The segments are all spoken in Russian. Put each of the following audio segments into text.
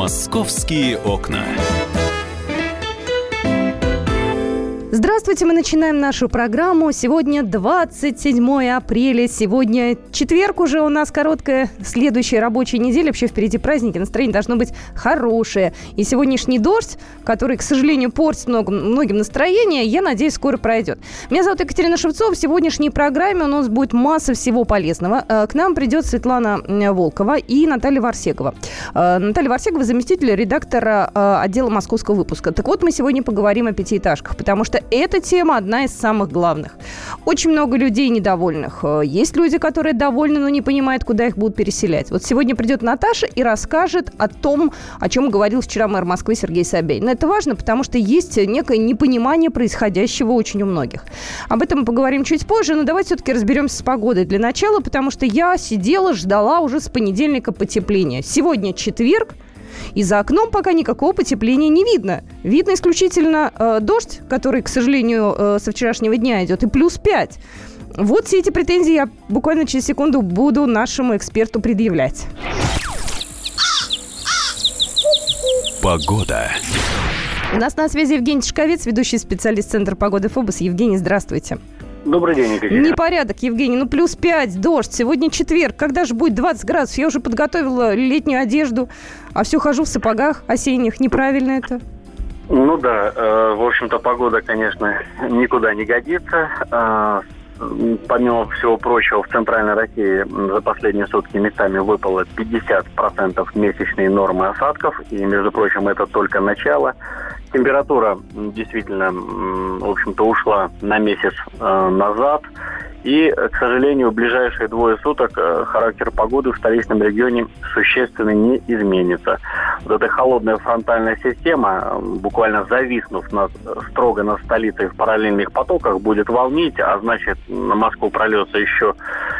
Московские окна. Здравствуйте, мы начинаем нашу программу. Сегодня 27 апреля, сегодня четверг уже у нас короткая следующая рабочая неделя. Вообще впереди праздники, настроение должно быть хорошее. И сегодняшний дождь, который, к сожалению, портит много, многим настроение, я надеюсь, скоро пройдет. Меня зовут Екатерина Шевцова. В сегодняшней программе у нас будет масса всего полезного. Э, к нам придет Светлана Волкова и Наталья Варсегова. Э, Наталья Варсегова заместитель редактора э, отдела московского выпуска. Так вот, мы сегодня поговорим о пятиэтажках, потому что эта тема одна из самых главных. Очень много людей недовольных. Э, есть люди, которые довольны, но не понимают, куда их будут переселять. Вот сегодня придет Наташа и расскажет о том, о чем говорил вчера мэр Москвы Сергей Собянин. Это важно, потому что есть некое непонимание происходящего очень у многих. Об этом мы поговорим чуть позже, но давайте все-таки разберемся с погодой для начала, потому что я сидела, ждала уже с понедельника потепления. Сегодня четверг, и за окном пока никакого потепления не видно. Видно исключительно э, дождь, который, к сожалению, э, со вчерашнего дня идет, и плюс 5. Вот все эти претензии я буквально через секунду буду нашему эксперту предъявлять. Погода. У нас на связи Евгений Чешковец, ведущий специалист Центра погоды ФОБОС. Евгений, здравствуйте. Добрый день, Екатерина. Непорядок, Евгений. Ну, плюс 5, дождь. Сегодня четверг. Когда же будет 20 градусов? Я уже подготовила летнюю одежду, а все хожу в сапогах осенних. Неправильно это? Ну да, э, в общем-то, погода, конечно, никуда не годится. Э, помимо всего прочего, в Центральной России за последние сутки местами выпало 50% месячной нормы осадков. И, между прочим, это только начало. Температура действительно, в общем-то, ушла на месяц э, назад. И, к сожалению, в ближайшие двое суток э, характер погоды в столичном регионе существенно не изменится. Вот эта холодная фронтальная система, э, буквально зависнув над, строго над столицей в параллельных потоках, будет волнить, а значит на Москву прольется еще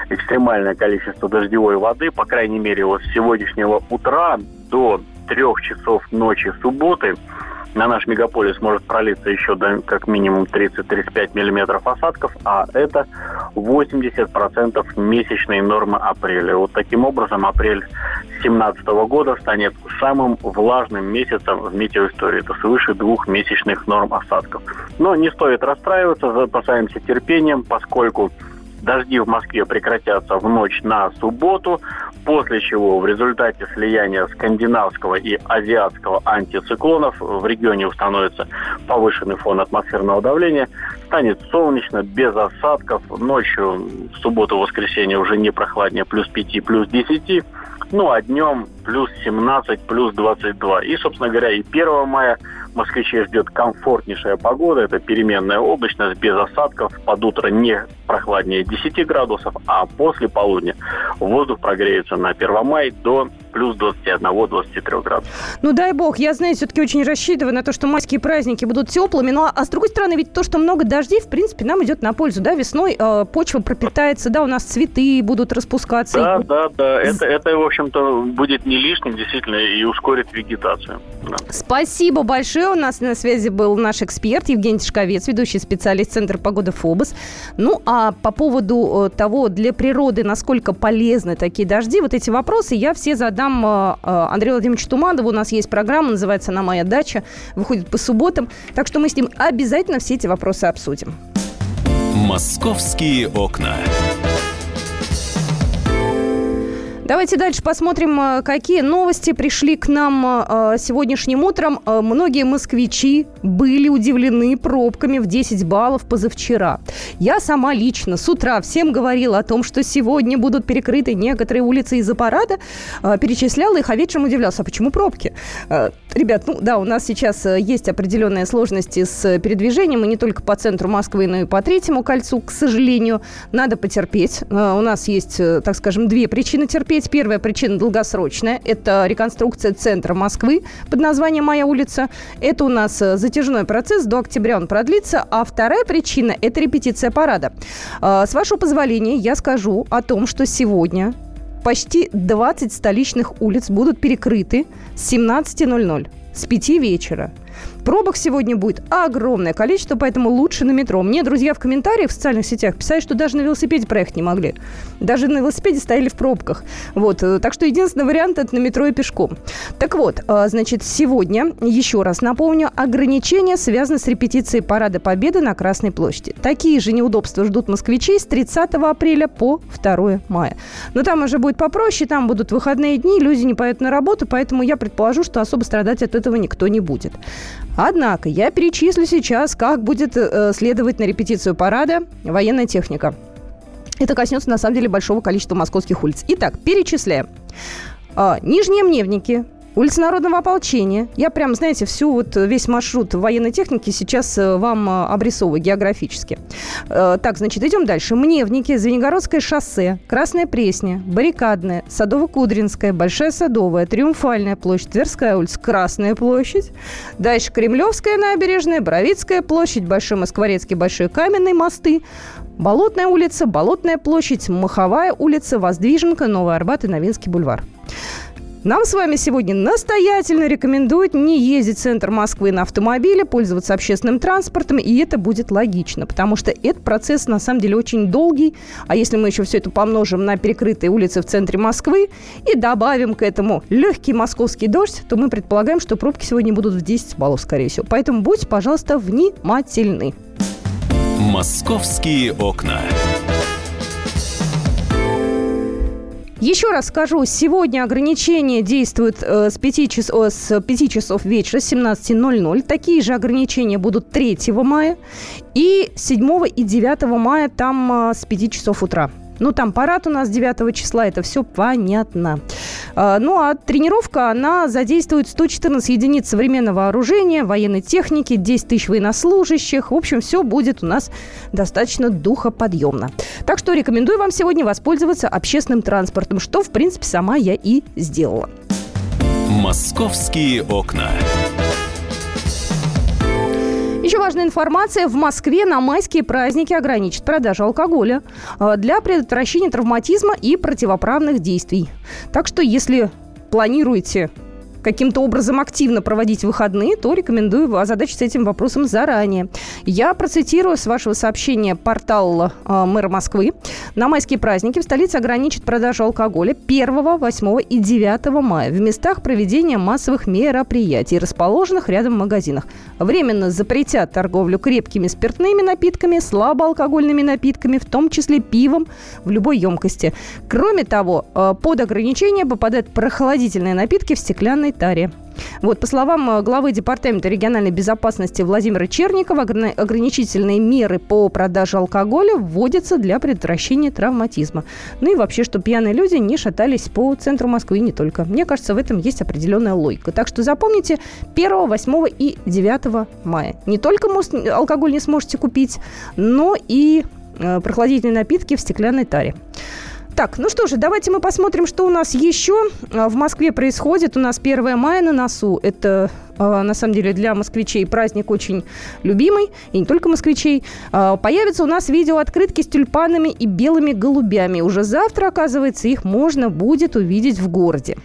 экстремальное количество дождевой воды. По крайней мере, вот с сегодняшнего утра до трех часов ночи субботы – на наш мегаполис может пролиться еще до как минимум 30-35 миллиметров осадков, а это 80% месячной нормы апреля. Вот таким образом апрель 2017 года станет самым влажным месяцем в метеоистории. Это свыше двух месячных норм осадков. Но не стоит расстраиваться, запасаемся терпением, поскольку Дожди в Москве прекратятся в ночь на субботу, после чего в результате слияния скандинавского и азиатского антициклонов в регионе установится повышенный фон атмосферного давления, станет солнечно, без осадков, ночью в субботу-воскресенье уже не прохладнее, плюс 5, плюс 10, ну а днем плюс 17, плюс 22. И, собственно говоря, и 1 мая москвичей ждет комфортнейшая погода. Это переменная облачность, без осадков. Под утро не прохладнее 10 градусов, а после полудня воздух прогреется на 1 мая до плюс 21-23 градусов. Ну, дай бог. Я, знаете, все-таки очень рассчитываю на то, что майские праздники будут теплыми. Ну, а, а с другой стороны, ведь то, что много дождей, в принципе, нам идет на пользу. Да, весной э, почва пропитается, да, у нас цветы будут распускаться. Да, и... да, да. Это, это, в общем-то, будет не лишним, действительно, и ускорит вегетацию. Да. Спасибо большое. У нас на связи был наш эксперт Евгений Тишковец, ведущий специалист Центра погоды ФОБОС. Ну, а по поводу э, того, для природы, насколько полезны такие дожди, вот эти вопросы я все задам задам э, э, Андрею Владимировичу Туманову. У нас есть программа, называется «На моя дача», выходит по субботам. Так что мы с ним обязательно все эти вопросы обсудим. «Московские окна». Давайте дальше посмотрим, э, какие новости пришли к нам э, сегодняшним утром. Э, многие москвичи были удивлены пробками в 10 баллов позавчера. Я сама лично с утра всем говорила о том, что сегодня будут перекрыты некоторые улицы из-за парада. Перечисляла их, а вечером удивлялся, а почему пробки? Ребят, ну да, у нас сейчас есть определенные сложности с передвижением, и не только по центру Москвы, но и по третьему кольцу, к сожалению. Надо потерпеть. У нас есть, так скажем, две причины терпеть. Первая причина долгосрочная. Это реконструкция центра Москвы под названием «Моя улица». Это у нас э, затяжной процесс. До октября он продлится. А вторая причина – это репетиция парада. С вашего позволения я скажу о том, что сегодня почти 20 столичных улиц будут перекрыты с 17.00, с 5 вечера. Пробок сегодня будет огромное количество, поэтому лучше на метро. Мне друзья в комментариях в социальных сетях писали, что даже на велосипеде проехать не могли. Даже на велосипеде стояли в пробках. Вот. Э, так что единственный вариант – это на метро и пешком. Так вот, э, значит, сегодня, еще раз напомню, ограничения связаны с репетицией Парада Победы на Красной площади. Такие же неудобства ждут москвичей с 30 апреля по 2 мая. Но там уже будет попроще, там будут выходные дни, люди не поедут на работу, поэтому я предположу, что особо страдать от этого никто не будет. Однако я перечислю сейчас, как будет э, следовать на репетицию парада военная техника. Это коснется, на самом деле, большого количества московских улиц. Итак, перечисляем. А, Нижние Мневники, Улица Народного ополчения. Я прям, знаете, всю вот весь маршрут военной техники сейчас э, вам э, обрисовываю географически. Э, так, значит, идем дальше. Мневники, Звенигородское шоссе, Красная Пресня, Баррикадная, Садово-Кудринская, Большая Садовая, Триумфальная площадь, Тверская улица, Красная площадь. Дальше Кремлевская набережная, Боровицкая площадь, Большой Москворецкий, Большой Каменный мосты, Болотная улица, Болотная площадь, Маховая улица, Воздвиженка, Новый Арбат и Новинский бульвар. Нам с вами сегодня настоятельно рекомендуют не ездить в центр Москвы на автомобиле, пользоваться общественным транспортом, и это будет логично, потому что этот процесс на самом деле очень долгий, а если мы еще все это помножим на перекрытые улицы в центре Москвы и добавим к этому легкий московский дождь, то мы предполагаем, что пробки сегодня будут в 10 баллов, скорее всего. Поэтому будьте, пожалуйста, внимательны. Московские окна. Еще раз скажу, сегодня ограничения действуют э, с, 5 час, э, с 5 часов вечера, с 17.00. Такие же ограничения будут 3 мая. И 7 и 9 мая там э, с 5 часов утра. Ну, там парад у нас 9 числа, это все понятно. А, ну, а тренировка, она задействует 114 единиц современного вооружения, военной техники, 10 тысяч военнослужащих. В общем, все будет у нас достаточно духоподъемно. Так что рекомендую вам сегодня воспользоваться общественным транспортом, что, в принципе, сама я и сделала. Московские окна. Еще важная информация. В Москве на майские праздники ограничат продажу алкоголя э, для предотвращения травматизма и противоправных действий. Так что, если планируете каким-то образом активно проводить выходные, то рекомендую озадачиться этим вопросом заранее. Я процитирую с вашего сообщения портал э, мэра Москвы. На майские праздники в столице ограничат продажу алкоголя 1, 8 и 9 мая в местах проведения массовых мероприятий, расположенных рядом в магазинах. Временно запретят торговлю крепкими спиртными напитками, слабоалкогольными напитками, в том числе пивом в любой емкости. Кроме того, э, под ограничение попадают прохладительные напитки в стеклянной региональной таре. Вот, по словам э, главы Департамента региональной безопасности Владимира Черникова, ограничительные меры по продаже алкоголя вводятся для предотвращения травматизма. Ну и вообще, чтобы пьяные люди не шатались по центру Москвы и не только. Мне кажется, в этом есть определенная логика. Так что запомните 1, 8 и 9 мая. Не только алкоголь не сможете купить, но и э, прохладительные напитки в стеклянной таре. Так, ну что же, давайте мы посмотрим, что у нас еще а, в Москве происходит. У нас 1 мая на носу. Это а, на самом деле для москвичей праздник очень любимый, и не только москвичей. А, появятся у нас видеооткрытки с тюльпанами и белыми голубями. Уже завтра, оказывается, их можно будет увидеть в городе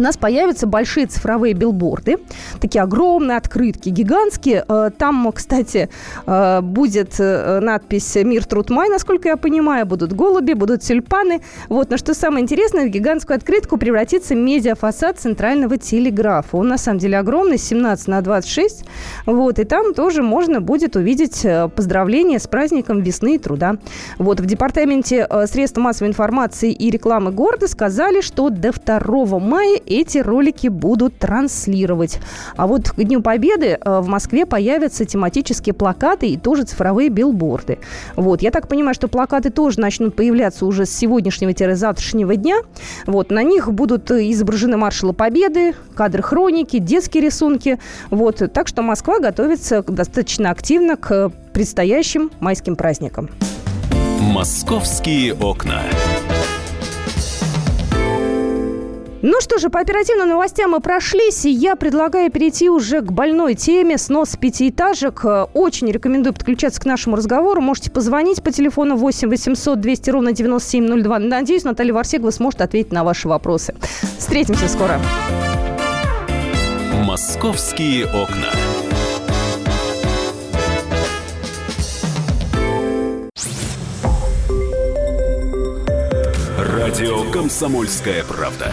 у нас появятся большие цифровые билборды, такие огромные открытки, гигантские. Э, там, кстати, э, будет э, надпись «Мир, труд, май», насколько я понимаю. Будут голуби, будут тюльпаны. Вот, но что самое интересное, в гигантскую открытку превратится медиафасад центрального телеграфа. Он, на самом деле, огромный, 17 на 26. Вот, и там тоже можно будет увидеть поздравления с праздником весны и труда. Вот, в департаменте средств массовой информации и рекламы города сказали, что до 2 мая эти ролики будут транслировать. А вот к Дню Победы э, в Москве появятся тематические плакаты и тоже цифровые билборды. Вот, я так понимаю, что плакаты тоже начнут появляться уже с сегодняшнего-завтрашнего дня. Вот, на них будут изображены маршалы Победы, кадры хроники, детские рисунки. Вот, так что Москва готовится достаточно активно к предстоящим майским праздникам. Московские окна. Ну что же, по оперативным новостям мы прошлись, и я предлагаю перейти уже к больной теме «Снос пятиэтажек». Э, очень рекомендую подключаться к нашему разговору. Можете позвонить по телефону 8 800 200 ровно 9702. Надеюсь, Наталья Варсегова сможет ответить на ваши вопросы. Встретимся скоро. «Московские окна». Радио «Комсомольская правда».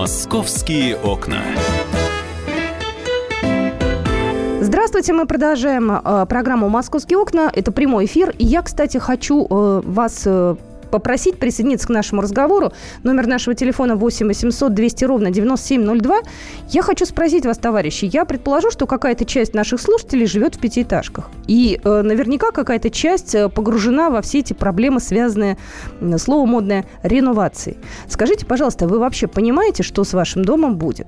Московские окна. Здравствуйте, мы продолжаем э, программу «Московские окна». Это прямой эфир. И я, кстати, хочу э, вас э, попросить присоединиться к нашему разговору. Номер нашего телефона 8 800 200 ровно 9702. Я хочу спросить вас, товарищи, я предположу, что какая-то часть наших слушателей живет в пятиэтажках. И э, наверняка какая-то часть э, погружена во все эти проблемы, связанные, слово модное, реновацией. Скажите, пожалуйста, вы вообще понимаете, что с вашим домом будет?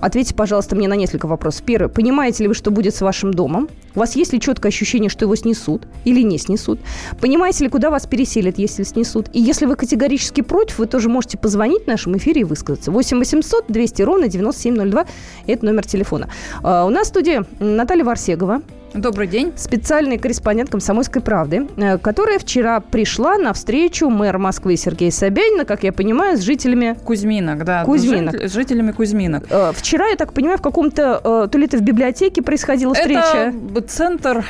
Ответьте, пожалуйста, мне на несколько вопросов. Первое. Понимаете ли вы, что будет с вашим домом? У вас есть ли четкое ощущение, что его снесут или не снесут? Понимаете ли, куда вас переселят, если снесут? И если вы категорически против, вы тоже можете позвонить в нашем эфире и высказаться. 8 800 200 ровно 9702. Это номер телефона. А, у нас в студии Наталья Варсегова, Добрый день. Специальный корреспондент «Комсомольской правды», э, которая вчера пришла на встречу мэра Москвы Сергея Собянина, как я понимаю, с жителями... Кузьминок, да. Кузьминок. С жителями Кузьминок. Э, вчера, я так понимаю, в каком-то... Э, то ли это в библиотеке происходила встреча? Это центр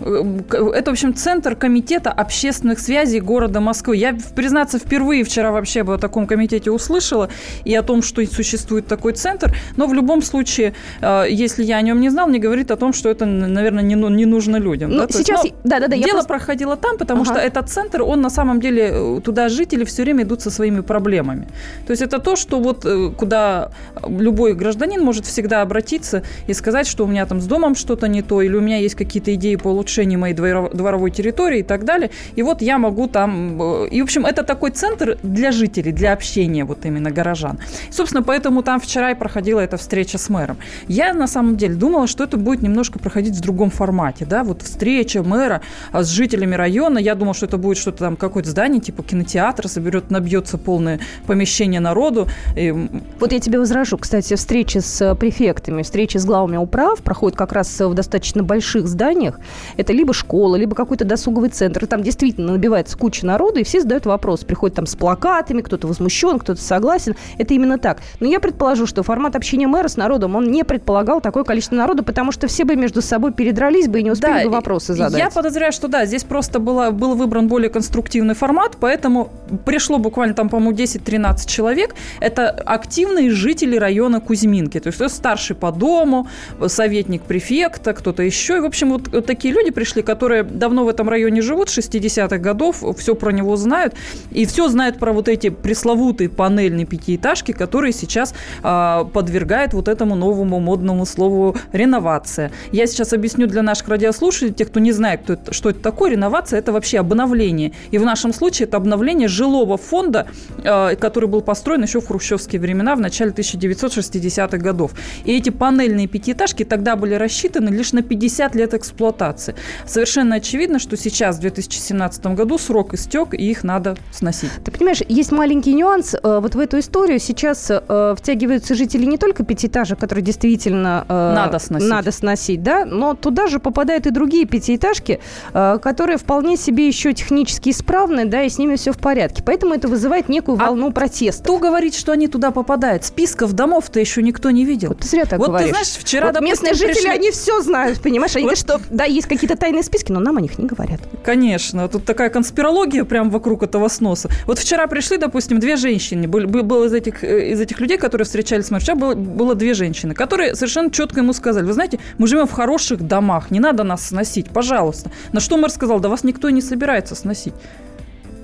это, в общем, центр комитета общественных связей города Москвы. Я, признаться, впервые вчера вообще о таком комитете услышала и о том, что существует такой центр. Но в любом случае, э, если я о нем не знал, мне говорит о том, что это, наверное, не, ну, не нужно людям. Ну, да? сейчас, есть, да, да, да. Дело просто... проходило там, потому ага. что этот центр, он на самом деле, э, туда жители все время идут со своими проблемами. То есть это то, что вот э, куда любой гражданин может всегда обратиться и сказать, что у меня там с домом что-то не то, или у меня есть какие-то идеи по улучшении моей дворовой территории и так далее. И вот я могу там... Э, и, в общем, это такой центр для жителей, для общения вот именно горожан. Собственно, поэтому там вчера и проходила эта встреча с мэром. Я, на самом деле, думала, что это будет немножко проходить в другом формате, да, вот встреча мэра а, с жителями района. Я думала, что это будет что-то там, какое-то здание, типа кинотеатра, соберет, набьется полное помещение народу. И... Вот я тебе возражу. Кстати, встречи с префектами, встречи с главами управ проходят как раз в достаточно больших зданиях. Это либо школа, либо какой-то досуговый центр. И там действительно набивается куча народу, и все задают вопрос. Приходят там с плакатами, кто-то возмущен, кто-то согласен. Это именно так. Но я предположу, что формат общения мэра с народом, он не предполагал такое количество народу, потому что все бы между собой передрались бы и не успели да, бы вопросы задать. Я подозреваю, что да, здесь просто было, был выбран более конструктивный формат, поэтому пришло буквально там, по-моему, 10-13 человек. Это активные жители района Кузьминки. То есть это старший по дому, советник префекта, кто-то еще. И, в общем, вот, вот такие люди пришли, которые давно в этом районе живут, 60-х годов, все про него знают, и все знают про вот эти пресловутые панельные пятиэтажки, которые сейчас э, подвергают вот этому новому модному слову реновация. Я сейчас объясню для наших радиослушателей, тех, кто не знает, кто это, что это такое, реновация – это вообще обновление. И в нашем случае это обновление жилого фонда, э, который был построен еще в хрущевские времена, в начале 1960-х годов. И эти панельные пятиэтажки тогда были рассчитаны лишь на 50 лет эксплуатации совершенно очевидно, что сейчас, в 2017 году, срок истек, и их надо сносить. Ты понимаешь, есть маленький нюанс. Э, вот в эту историю сейчас э, втягиваются жители не только пятиэтажек, которые действительно э, надо сносить. надо сносить, да, но туда же попадают и другие пятиэтажки, которые вполне себе еще технически исправны, да, и с ними все в порядке. Поэтому это вызывает некую а волну а протеста. Кто говорит, что они туда попадают? Списков домов-то еще никто не видел. Вот ты зря так вот говоришь. ты знаешь, вчера, вот допустим, местные жители, пришли... они все знают, понимаешь? Они вот. что да, есть какие-то тайные списки, но нам о них не говорят. Конечно. Тут такая конспирология прям вокруг этого сноса. Вот вчера пришли, допустим, две женщины. Был, был из, этих, э, из этих людей, которые встречались с вчера было, было две женщины, которые совершенно четко ему сказали, вы знаете, мы живем в хороших домах, не надо нас сносить, пожалуйста. На что мэр сказал, да вас никто не собирается сносить.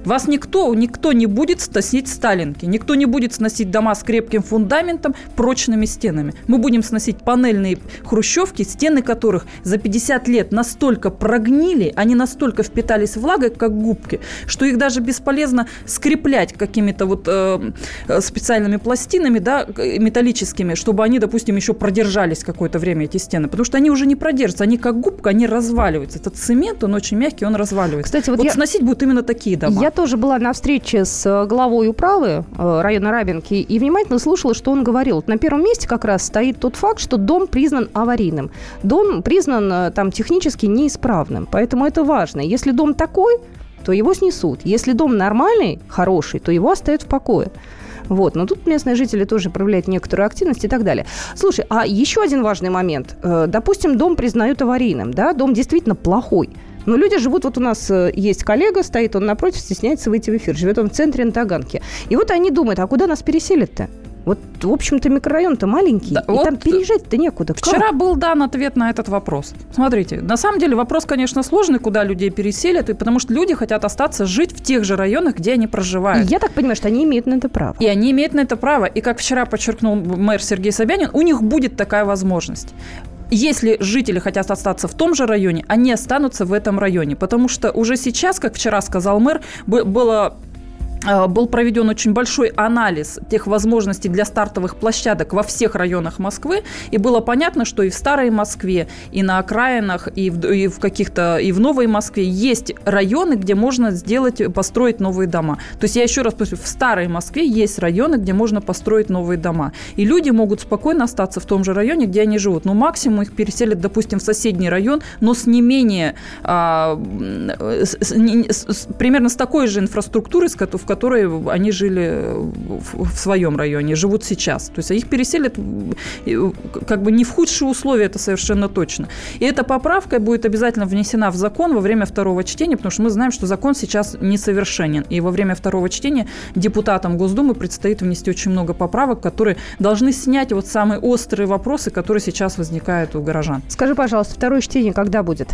Вас никто, никто не будет сносить сталинки, никто не будет сносить дома с крепким фундаментом, прочными стенами. Мы будем сносить панельные хрущевки, стены которых за 50 лет настолько прогнили, они настолько впитались влагой, как губки, что их даже бесполезно скреплять какими-то вот э, специальными пластинами, да, металлическими, чтобы они, допустим, еще продержались какое-то время, эти стены, потому что они уже не продержатся, они как губка, они разваливаются. Этот цемент, он очень мягкий, он разваливается. Кстати, вот, вот я... сносить будут именно такие дома. Я тоже была на встрече с э, главой управы э, района Рабинки и внимательно слушала, что он говорил. На первом месте как раз стоит тот факт, что дом признан аварийным. Дом признан там технически неисправным. Поэтому это важно. Если дом такой, то его снесут. Если дом нормальный, хороший, то его оставят в покое. Вот. Но тут местные жители тоже проявляют некоторую активность и так далее. Слушай, а еще один важный момент. Э, допустим, дом признают аварийным, да, дом действительно плохой. Но люди живут, вот у нас э, есть коллега, стоит он напротив, стесняется выйти в эфир, живет он в центре на Таганке. И вот они думают, а куда нас переселят-то? Вот, в общем-то, микрорайон-то маленький, да, и вот там переезжать-то некуда. Вчера как? был дан ответ на этот вопрос. Смотрите, на самом деле вопрос, конечно, сложный, куда людей переселят, и потому что люди хотят остаться жить в тех же районах, где они проживают. И я так понимаю, что они имеют на это право. И они имеют на это право. И как вчера подчеркнул мэр Сергей Собянин, у них будет такая возможность если жители хотят остаться в том же районе, они останутся в этом районе. Потому что уже сейчас, как вчера сказал мэр, было был проведен очень большой анализ тех возможностей для стартовых площадок во всех районах Москвы, и было понятно, что и в Старой Москве, и на окраинах, и в, и в каких-то, и в Новой Москве есть районы, где можно сделать, построить новые дома. То есть я еще раз повторю, в Старой Москве есть районы, где можно построить новые дома. И люди могут спокойно остаться в том же районе, где они живут. Но максимум их переселят, допустим, в соседний район, но с не менее, а, с, с, с, примерно с такой же инфраструктурой, в которой они жили в, в своем районе, живут сейчас. То есть их переселят как бы не в худшие условия, это совершенно точно. И эта поправка будет обязательно внесена в закон во время второго чтения, потому что мы знаем, что закон сейчас несовершенен. И во время второго чтения депутатам Госдумы предстоит внести очень много поправок, которые должны снять вот самые острые вопросы, которые сейчас возникают у горожан. Скажи, пожалуйста, второе чтение когда будет?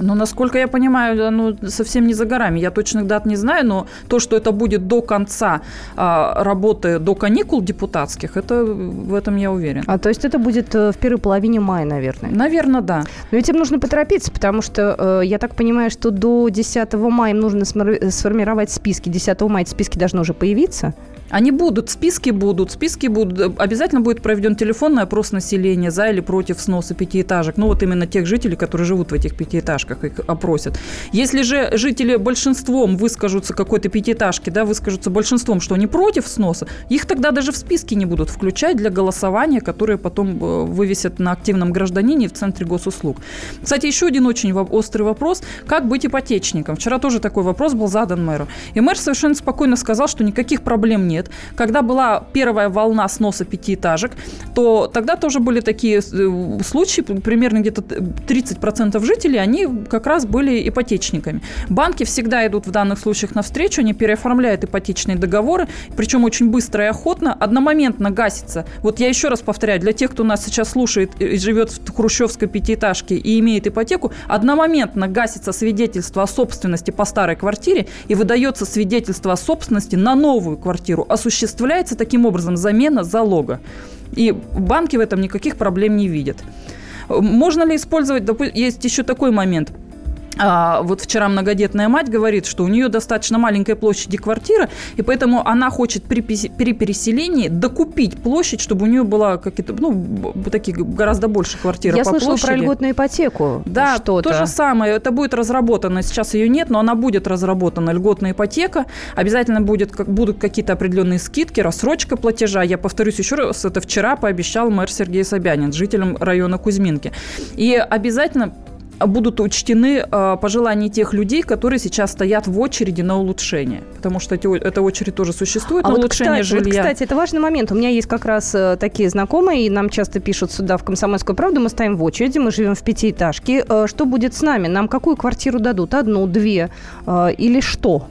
Ну, насколько я понимаю, оно совсем не за горами. Я точных дат не знаю, но то, что это будет до конца а, работы, до каникул депутатских, это в этом я уверен. А то есть это будет э, в первой половине мая, наверное? Наверное, да. Но ведь им нужно поторопиться, потому что э, я так понимаю, что до 10 мая им нужно сформировать списки. 10 мая эти списки должны уже появиться. Они будут, списки будут, списки будут. Обязательно будет проведен телефонный опрос населения за или против сноса пятиэтажек. Ну, вот именно тех жителей, которые живут в этих пятиэтажках, их опросят. Если же жители большинством выскажутся какой-то пятиэтажки, да, выскажутся большинством, что они против сноса, их тогда даже в списки не будут включать для голосования, которое потом э, вывесят на активном гражданине в Центре госуслуг. Кстати, еще один очень острый вопрос. Как быть ипотечником? Вчера тоже такой вопрос был задан мэру. И мэр совершенно спокойно сказал, что никаких проблем нет когда была первая волна сноса пятиэтажек, то тогда тоже были такие э, случаи, примерно где-то 30% жителей, они как раз были ипотечниками. Банки всегда идут в данных случаях навстречу, они переоформляют ипотечные договоры, причем очень быстро и охотно, одномоментно гасится. Вот я еще раз повторяю, для тех, кто нас сейчас слушает и живет в хрущевской пятиэтажке и имеет ипотеку, одномоментно гасится свидетельство о собственности по старой квартире и выдается свидетельство о собственности на новую квартиру, осуществляется таким образом замена залога. И банки в этом никаких проблем не видят. Можно ли использовать, есть еще такой момент – а, вот вчера многодетная мать говорит, что у нее достаточно маленькая площади квартира, и поэтому она хочет при, при переселении докупить площадь, чтобы у нее была какие-то, ну, такие гораздо больше квартиры Я по слышала площади. про льготную ипотеку. Да, что-то. то же самое. Это будет разработано. Сейчас ее нет, но она будет разработана. Льготная ипотека. Обязательно будет, как, будут какие-то определенные скидки, рассрочка платежа. Я повторюсь еще раз, это вчера пообещал мэр Сергей Собянин жителям района Кузьминки. И обязательно будут учтены э, пожелания тех людей, которые сейчас стоят в очереди на улучшение. Потому что эти, эта очередь тоже существует а на вот улучшение кстати, жилья. Вот, кстати, это важный момент. У меня есть как раз э, такие знакомые, и нам часто пишут сюда в «Комсомольскую правду». Мы стоим в очереди, мы живем в пятиэтажке. Э, что будет с нами? Нам какую квартиру дадут? Одну, две э, или что?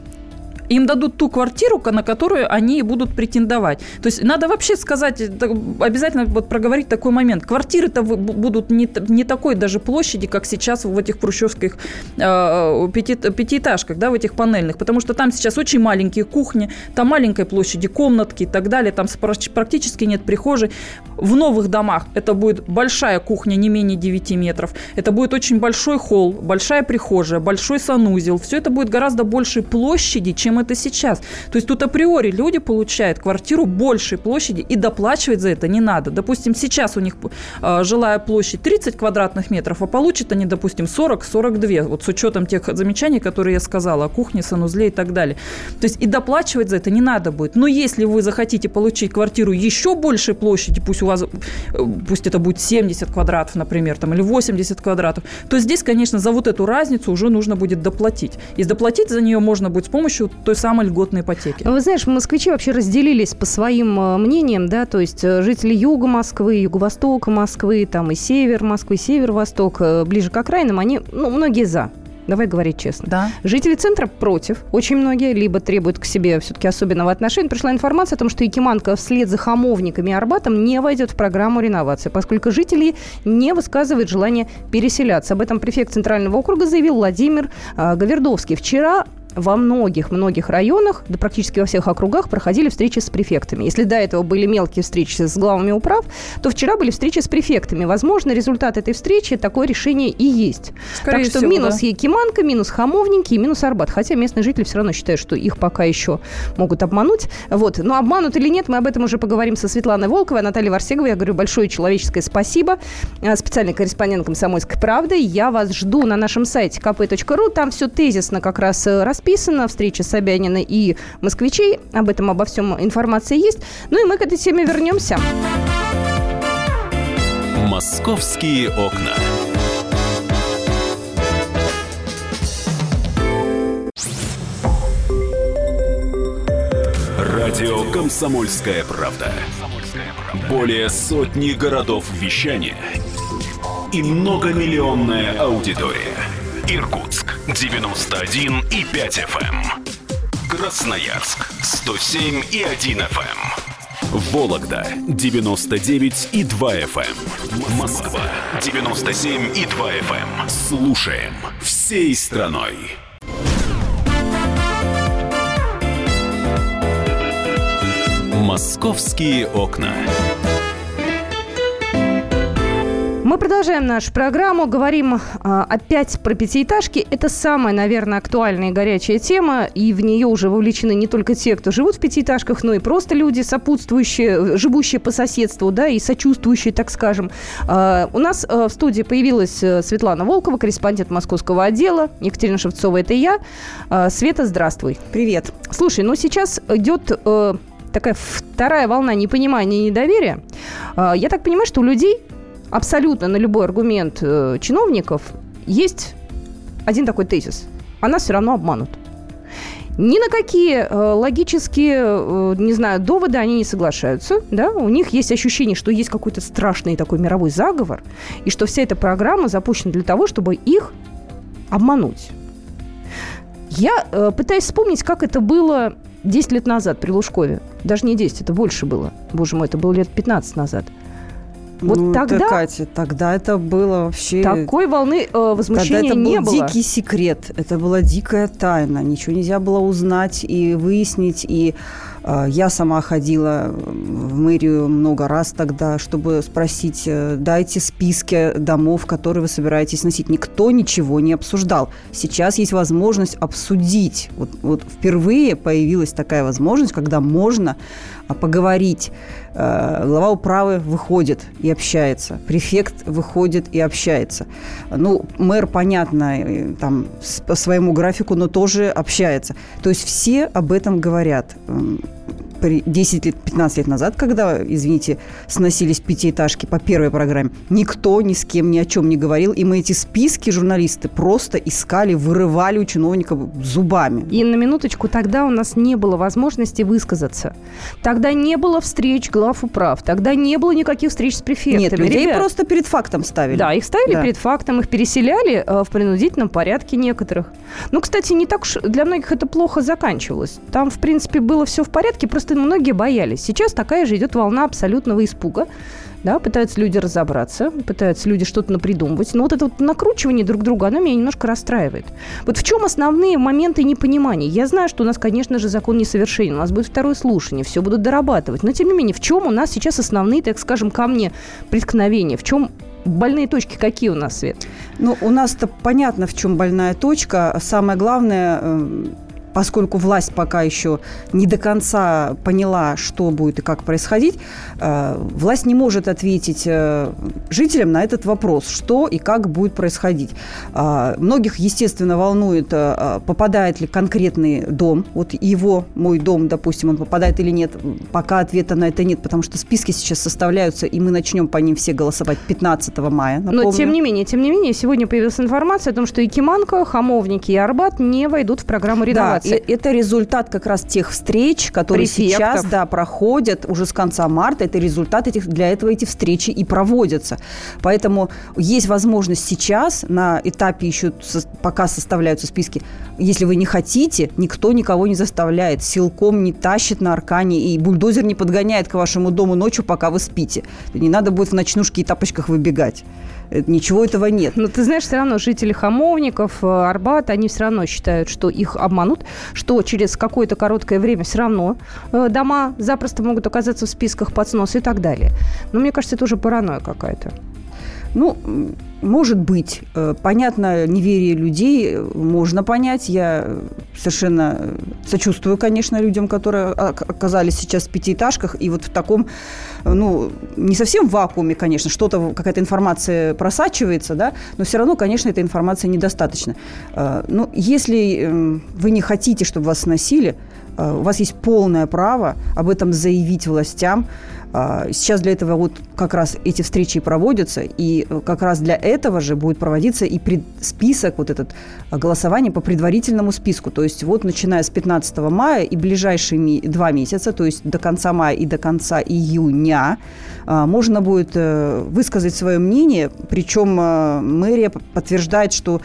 Им дадут ту квартиру, на которую они будут претендовать. То есть надо вообще сказать, обязательно вот проговорить такой момент. Квартиры-то будут не, не такой даже площади, как сейчас в этих хрущевских э, пяти, пятиэтажках, да, в этих панельных, потому что там сейчас очень маленькие кухни, там маленькой площади комнатки и так далее, там практически нет прихожей. В новых домах это будет большая кухня, не менее 9 метров, это будет очень большой холл, большая прихожая, большой санузел, все это будет гораздо большей площади, чем это сейчас. То есть тут априори люди получают квартиру большей площади и доплачивать за это не надо. Допустим, сейчас у них э, жилая площадь 30 квадратных метров, а получат они, допустим, 40-42, вот с учетом тех замечаний, которые я сказала, о кухне, санузле и так далее. То есть и доплачивать за это не надо будет. Но если вы захотите получить квартиру еще большей площади, пусть у вас, э, пусть это будет 70 квадратов, например, там, или 80 квадратов, то здесь, конечно, за вот эту разницу уже нужно будет доплатить. И доплатить за нее можно будет с помощью той самой льготной ипотеки. Вы знаешь, москвичи вообще разделились по своим э, мнениям, да, то есть э, жители юга Москвы, юго-востока Москвы, там и север Москвы, север-восток, ближе к окраинам, они, ну, многие за. Давай говорить честно. Да. Жители центра против. Очень многие либо требуют к себе все-таки особенного отношения. Пришла информация о том, что Якиманка вслед за Хамовниками и Арбатом не войдет в программу реновации, поскольку жители не высказывают желание переселяться. Об этом префект Центрального округа заявил Владимир э, Гавердовский. Вчера во многих-многих районах, да практически во всех округах проходили встречи с префектами. Если до этого были мелкие встречи с главами управ, то вчера были встречи с префектами. Возможно, результат этой встречи такое решение и есть. Скорее так что всего, минус да. Якиманка, минус Хамовники и минус Арбат. Хотя местные жители все равно считают, что их пока еще могут обмануть. Вот. Но обманут или нет, мы об этом уже поговорим со Светланой Волковой, а Натальей Варсеговой. Я говорю большое человеческое спасибо. Э, Специальный корреспондент «Комсомольской правды». Я вас жду на нашем сайте kp.ru. Там все тезисно как раз э, расписано. Встреча Собянина и москвичей. Об этом, обо всем информация есть. Ну и мы к этой теме вернемся. «Московские окна». Радио «Комсомольская правда». Более сотни городов вещания и многомиллионная аудитория. Иркутск 91 и 5 FM. Красноярск 107 и 1 FM. Вологда 99 и 2 FM. Москва 97 и 2 FM. Слушаем всей страной. Московские окна. Мы продолжаем нашу программу, говорим а, опять про пятиэтажки. Это самая, наверное, актуальная и горячая тема, и в нее уже вовлечены не только те, кто живут в пятиэтажках, но и просто люди, сопутствующие, живущие по соседству, да, и сочувствующие, так скажем. А, у нас а, в студии появилась э, Светлана Волкова, корреспондент московского отдела, Екатерина Шевцова, это я. А, Света, здравствуй. Привет. Слушай, ну сейчас идет э, такая вторая волна непонимания и недоверия. А, Я так понимаю, что у людей абсолютно на любой аргумент э, чиновников есть один такой тезис. А нас все равно обманут. Ни на какие э, логические, э, не знаю, доводы они не соглашаются. Да? У них есть ощущение, что есть какой-то страшный такой мировой заговор, и что вся эта программа запущена для того, чтобы их обмануть. Я э, пытаюсь вспомнить, как это было 10 лет назад при Лужкове. Даже не 10, это больше было. Боже мой, это было лет 15 назад. Вот Ну, это, тогда Катя, тогда это было вообще... такой волны э, возмущения это был не было. дикий секрет, это была дикая тайна, ничего нельзя было узнать и выяснить. И э, я сама ходила в мэрию много раз тогда, чтобы спросить, э, дайте списки домов, которые вы собираетесь носить. Никто ничего не обсуждал. Сейчас есть возможность обсудить. Вот, вот впервые появилась такая возможность, когда можно а, поговорить. Э, Глава управы выходит и общается. Префект выходит и общается. Ну, мэр, понятно, э, там по своему графику, но тоже общается. То есть все об этом говорят. М, при- 10 лет, 15 лет назад, когда, извините, сносились пятиэтажки по первой программе, никто ни с кем ни о чем не говорил, и мы эти списки журналисты просто искали, вырывали у чиновников зубами. И на минуточку, тогда у нас не было возможности высказаться. Тогда не было встреч глав управ. Тогда не было никаких встреч с префектами. Нет, людей Ребят, просто перед фактом ставили. Да, их ставили Да. перед фактом, их переселяли э, в принудительном порядке некоторых. Ну, кстати, не так уж для многих это плохо заканчивалось. Там, в принципе, было все в порядке, просто многие боялись. Сейчас такая же идет волна абсолютного испуга. Да, пытаются люди разобраться, пытаются люди что-то напридумывать. Но вот это вот накручивание друг друга, оно меня немножко расстраивает. Вот в чем основные моменты непонимания? Я знаю, что у нас, конечно же, закон несовершенен. У нас будет второе слушание, все будут дорабатывать. Но, тем не менее, в чем у нас сейчас основные, так скажем, камни преткновения? В чем больные точки какие у нас, Свет? Ну, у нас-то понятно, в чем больная точка. Самое главное, э, поскольку власть пока еще не до конца поняла, что будет и как происходить, э, власть не может ответить э, жителям на этот вопрос, что и как будет происходить. Э, многих, естественно, волнует, попадает ли конкретный дом, вот его, мой дом, допустим, он попадает или нет. Пока ответа на это нет, потому что списки сейчас составляются, и мы начнем по ним все голосовать 15 мая. Напомню. Но тем не менее, тем не менее, сегодня появилась информация о том, что и Киманка, Хамовники и Арбат не войдут в программу реновации. Да, и это результат как раз тех встреч, которые Префектов. сейчас да, проходят уже с конца марта. Это результат этих, для этого эти встречи и проводятся. Поэтому есть возможность сейчас, на этапе еще пока составляются списки, если вы не хотите, никто никого не заставляет, силком не тащит на аркане, и бульдозер не подгоняет к вашему дому ночью, пока вы спите. Не надо будет в ночнушке и тапочках выбегать. Ничего этого нет. Но ты знаешь, все равно жители Хамовников, э, Арбата, они все равно считают, что их обманут, что через какое-то короткое время все равно э, дома запросто могут оказаться в списках под снос и так далее. Но мне кажется, это уже паранойя какая-то. Ну, может быть. Э, понятно, неверие людей можно понять. Я совершенно сочувствую, конечно, людям, которые оказались сейчас в пятиэтажках. И вот в таком, ну, не совсем вакууме, конечно, что-то, какая-то информация просачивается, да, но все равно, конечно, этой информации недостаточно. Э, ну, если эм, вы не хотите, чтобы вас сносили, э, у вас есть полное право об этом заявить властям. Сейчас для этого вот как раз эти встречи проводятся, и э, как раз для этого же будет проводиться и пред... список, вот этот а, голосование по предварительному списку. То есть вот начиная с 15 мая и ближайшие два месяца, то есть до конца мая и до конца июня, а, можно будет э, высказать свое мнение, причем мэрия подтверждает, что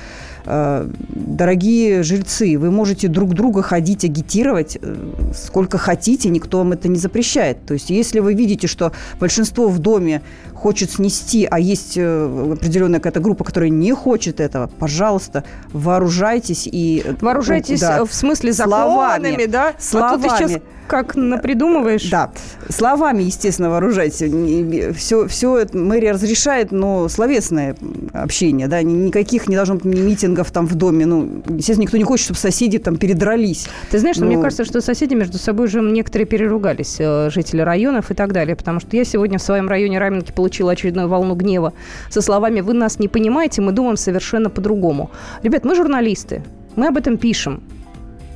дорогие жильцы, вы можете друг друга ходить, агитировать э, сколько хотите, никто вам это не запрещает. То есть если вы видите, что большинство в доме хочет снести, а есть э, определенная какая-то группа, которая не хочет этого, пожалуйста, вооружайтесь и... Э, вооружайтесь да, в смысле законами, словами, да? Словами. А то ты сейчас как напридумываешь. Да. Словами, естественно, вооружайтесь. Все, все это мэрия разрешает, но словесное общение, да, никаких не должно быть митингов там в доме. Ну, естественно, никто не хочет, чтобы соседи там передрались. Ты знаешь, но... мне кажется, что соседи между собой уже некоторые переругались, э, жители районов и так далее, потому что я сегодня в своем районе Раменки получила очередную волну гнева со словами «Вы нас не понимаете, мы думаем совершенно по-другому». Ребят, мы журналисты, мы об этом пишем.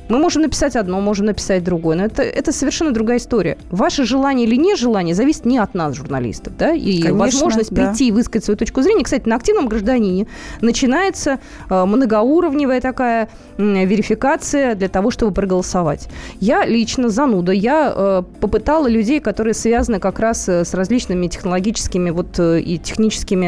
Мы можем написать одно, можем написать другое, но это, это совершенно другая история. Ваше желание или нежелание зависит не от нас, журналистов, да, и Конечно, возможность да. прийти и высказать свою точку зрения. Кстати, на активном гражданине начинается э, многоуровневая такая верификация для того, чтобы проголосовать. Я лично, зануда, я э, попытала людей, которые связаны как раз э, с различными технологическими вот и техническими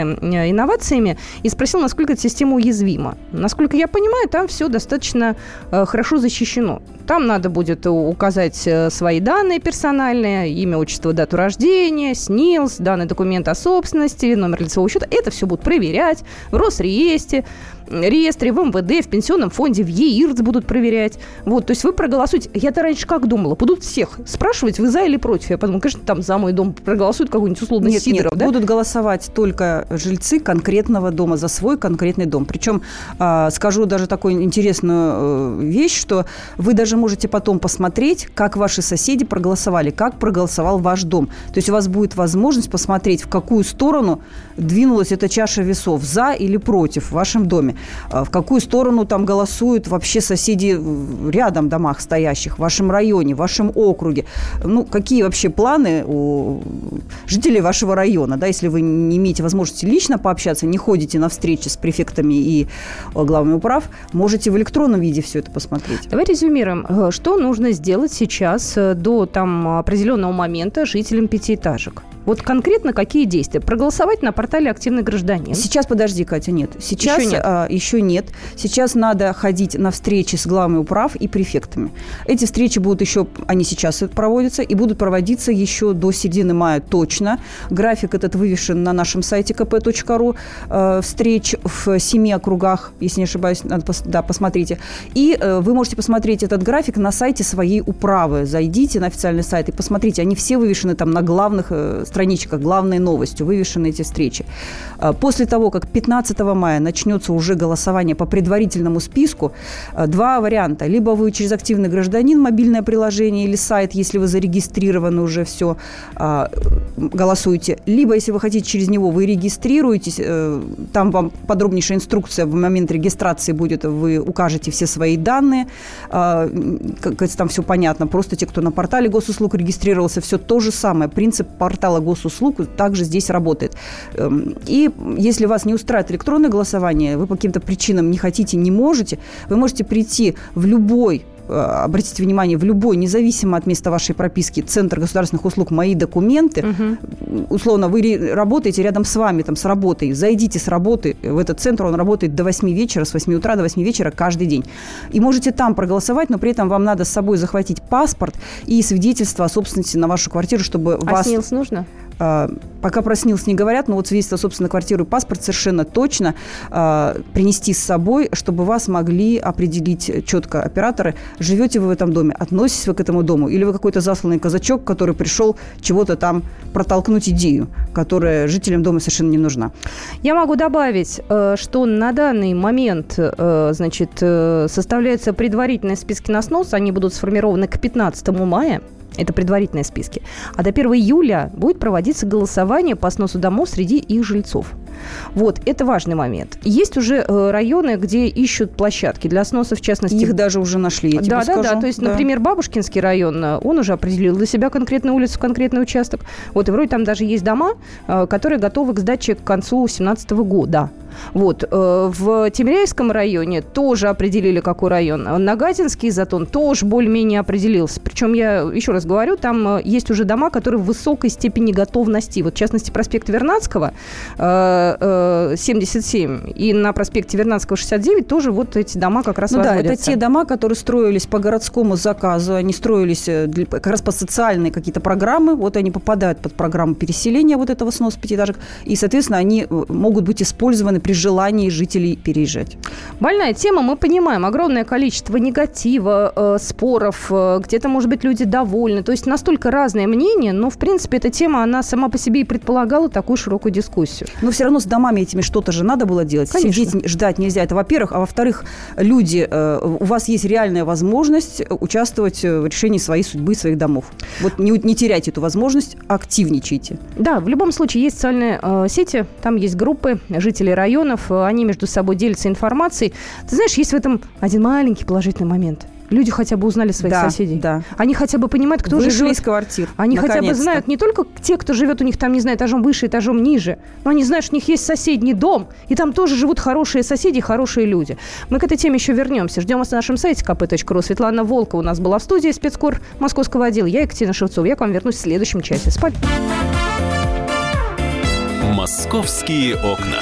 инновациями, и спросила, насколько эта система уязвима. Насколько я понимаю, там все достаточно хорошо защищено защищено. Там надо будет указать э, свои данные персональные, имя, отчество, дату рождения, СНИЛС, данные документа о собственности, номер лицевого счета. Это все будут проверять в Росреестре реестре, в МВД, в пенсионном фонде, в ЕИРЦ будут проверять. Вот, то есть вы проголосуете. Я-то раньше как думала? Будут всех спрашивать, вы за или против? Я подумала, конечно, там за мой дом проголосуют какой-нибудь условно нет, Сидоров, нет, да? будут голосовать только жильцы конкретного дома за свой конкретный дом. Причем э, скажу даже такую интересную э, вещь, что вы даже можете потом посмотреть, как ваши соседи проголосовали, как проголосовал ваш дом. То есть у вас будет возможность посмотреть, в какую сторону двинулась эта чаша весов, за или против в вашем доме. А в какую сторону там голосуют вообще соседи рядом домах стоящих, в вашем районе, в вашем округе. Ну, какие вообще планы у жителей вашего района, да, если вы не имеете возможности лично пообщаться, не ходите на встречи с префектами и э, главами управ, можете в электронном виде все это посмотреть. Давай резюмируем. Э, что нужно сделать сейчас э, до там определенного момента жителям пятиэтажек? Вот конкретно какие действия? Проголосовать на портале «Активный гражданин». Сейчас, подожди, Катя, нет. Сейчас еще нет. А, еще нет. Сейчас надо ходить на встречи с главами управ и префектами. Эти встречи будут еще, они сейчас проводятся, и будут проводиться еще до середины мая точно. График этот вывешен на нашем сайте kp.ru. Э, встреч в семи округах, если не ошибаюсь, надо, да, посмотрите. И э, вы можете посмотреть этот график на сайте своей управы. Зайдите на официальный сайт и посмотрите. Они все вывешены там на главных э, страничках главной новостью вывешены эти встречи. А, после того, как 15 мая начнется уже голосование по предварительному списку, а, два варианта. Либо вы через активный гражданин, мобильное приложение или сайт, если вы зарегистрированы уже все, а, голосуете. Либо, если вы хотите через него, вы регистрируетесь, э, там вам подробнейшая инструкция в момент регистрации будет, вы укажете все свои данные, как там все понятно. Просто те, кто на портале госуслуг регистрировался, все то же самое. Принцип портала госуслуг также здесь работает. Эм, и если вас не устраивает электронное голосование, вы по каким-то причинам не хотите, не можете, вы можете прийти в любой обратите внимание, в любой, независимо от места вашей прописки, Центр государственных услуг «Мои документы», угу. условно, вы работаете рядом с вами, там, с работой, зайдите с работы в этот центр, он работает до 8 вечера, с 8 утра до 8 вечера каждый день. И можете там проголосовать, но при этом вам надо с собой захватить паспорт и свидетельство о собственности на вашу квартиру, чтобы а вас... СНИЛС нужно? А, пока про не говорят, но вот свидетельство, собственно, квартиру и паспорт совершенно точно э, принести с собой, чтобы вас могли определить четко операторы, живете вы в этом доме, относитесь вы к этому дому, или вы какой-то засланный казачок, который пришел чего-то там протолкнуть идею, которая жителям дома совершенно не нужна. Я могу добавить, э, что на данный момент, э, значит, э, составляются предварительные списки на снос, они будут сформированы к 15 мая. Это предварительные списки. А до 1 июля будет проводиться голосование по сносу домов среди их жильцов. Вот, это важный момент. Есть уже э, районы, где ищут площадки для сноса, в частности... Их даже уже нашли, я тебе Да, скажу. да, да. То есть, да. например, Бабушкинский район, э, он уже определил для себя конкретную улицу, конкретный участок. Вот, и вроде там даже есть дома, э, которые готовы к сдаче к концу 2017 года. Вот. В Тимиряевском районе тоже определили, какой район. Нагатинский затон тоже более-менее определился. Причем, я еще раз говорю, там есть уже дома, которые в высокой степени готовности. Вот, в частности, проспект Вернадского 77 э, и на проспекте Вернадского 69 тоже вот эти дома как раз ну возводятся. да, это те дома, которые строились по городскому заказу. Они строились для, как раз по социальной какие-то программы. Вот они попадают под программу переселения вот этого снос пятиэтажек. И, соответственно, они могут быть использованы при желании жителей переезжать. Больная тема, мы понимаем, огромное количество негатива, э, споров, э, где-то, может быть, люди довольны. То есть настолько разные мнения, но, в принципе, эта тема, она сама по себе и предполагала такую широкую дискуссию. Но все равно с домами этими что-то же надо было делать. Конечно. Сидеть ждать нельзя. Это, во-первых. А во-вторых, люди, э, у вас есть реальная возможность участвовать в решении своей судьбы, своих домов. Вот не, не теряйте эту возможность, активничайте. Да, в любом случае есть социальные э, сети, там есть группы жителей районов, э, они между собой делятся информацией. Ты знаешь, есть в этом один маленький положительный момент. Люди хотя бы узнали своих да, соседей. Да. Они хотя бы понимают, кто Вышли же живет. из квартир. Они хотя бы знают не только те, кто живет у них там, не знаю, этажом выше, этажом ниже, но они знают, что у них есть соседний дом, и там тоже живут хорошие соседи, хорошие люди. Мы к этой теме еще вернемся. Ждем вас на нашем сайте kp.ru. Светлана Волкова у нас была в студии спецкор московского отдела. Я Екатерина Шевцова. Я к вам вернусь в следующем часе. Спать. Московские окна.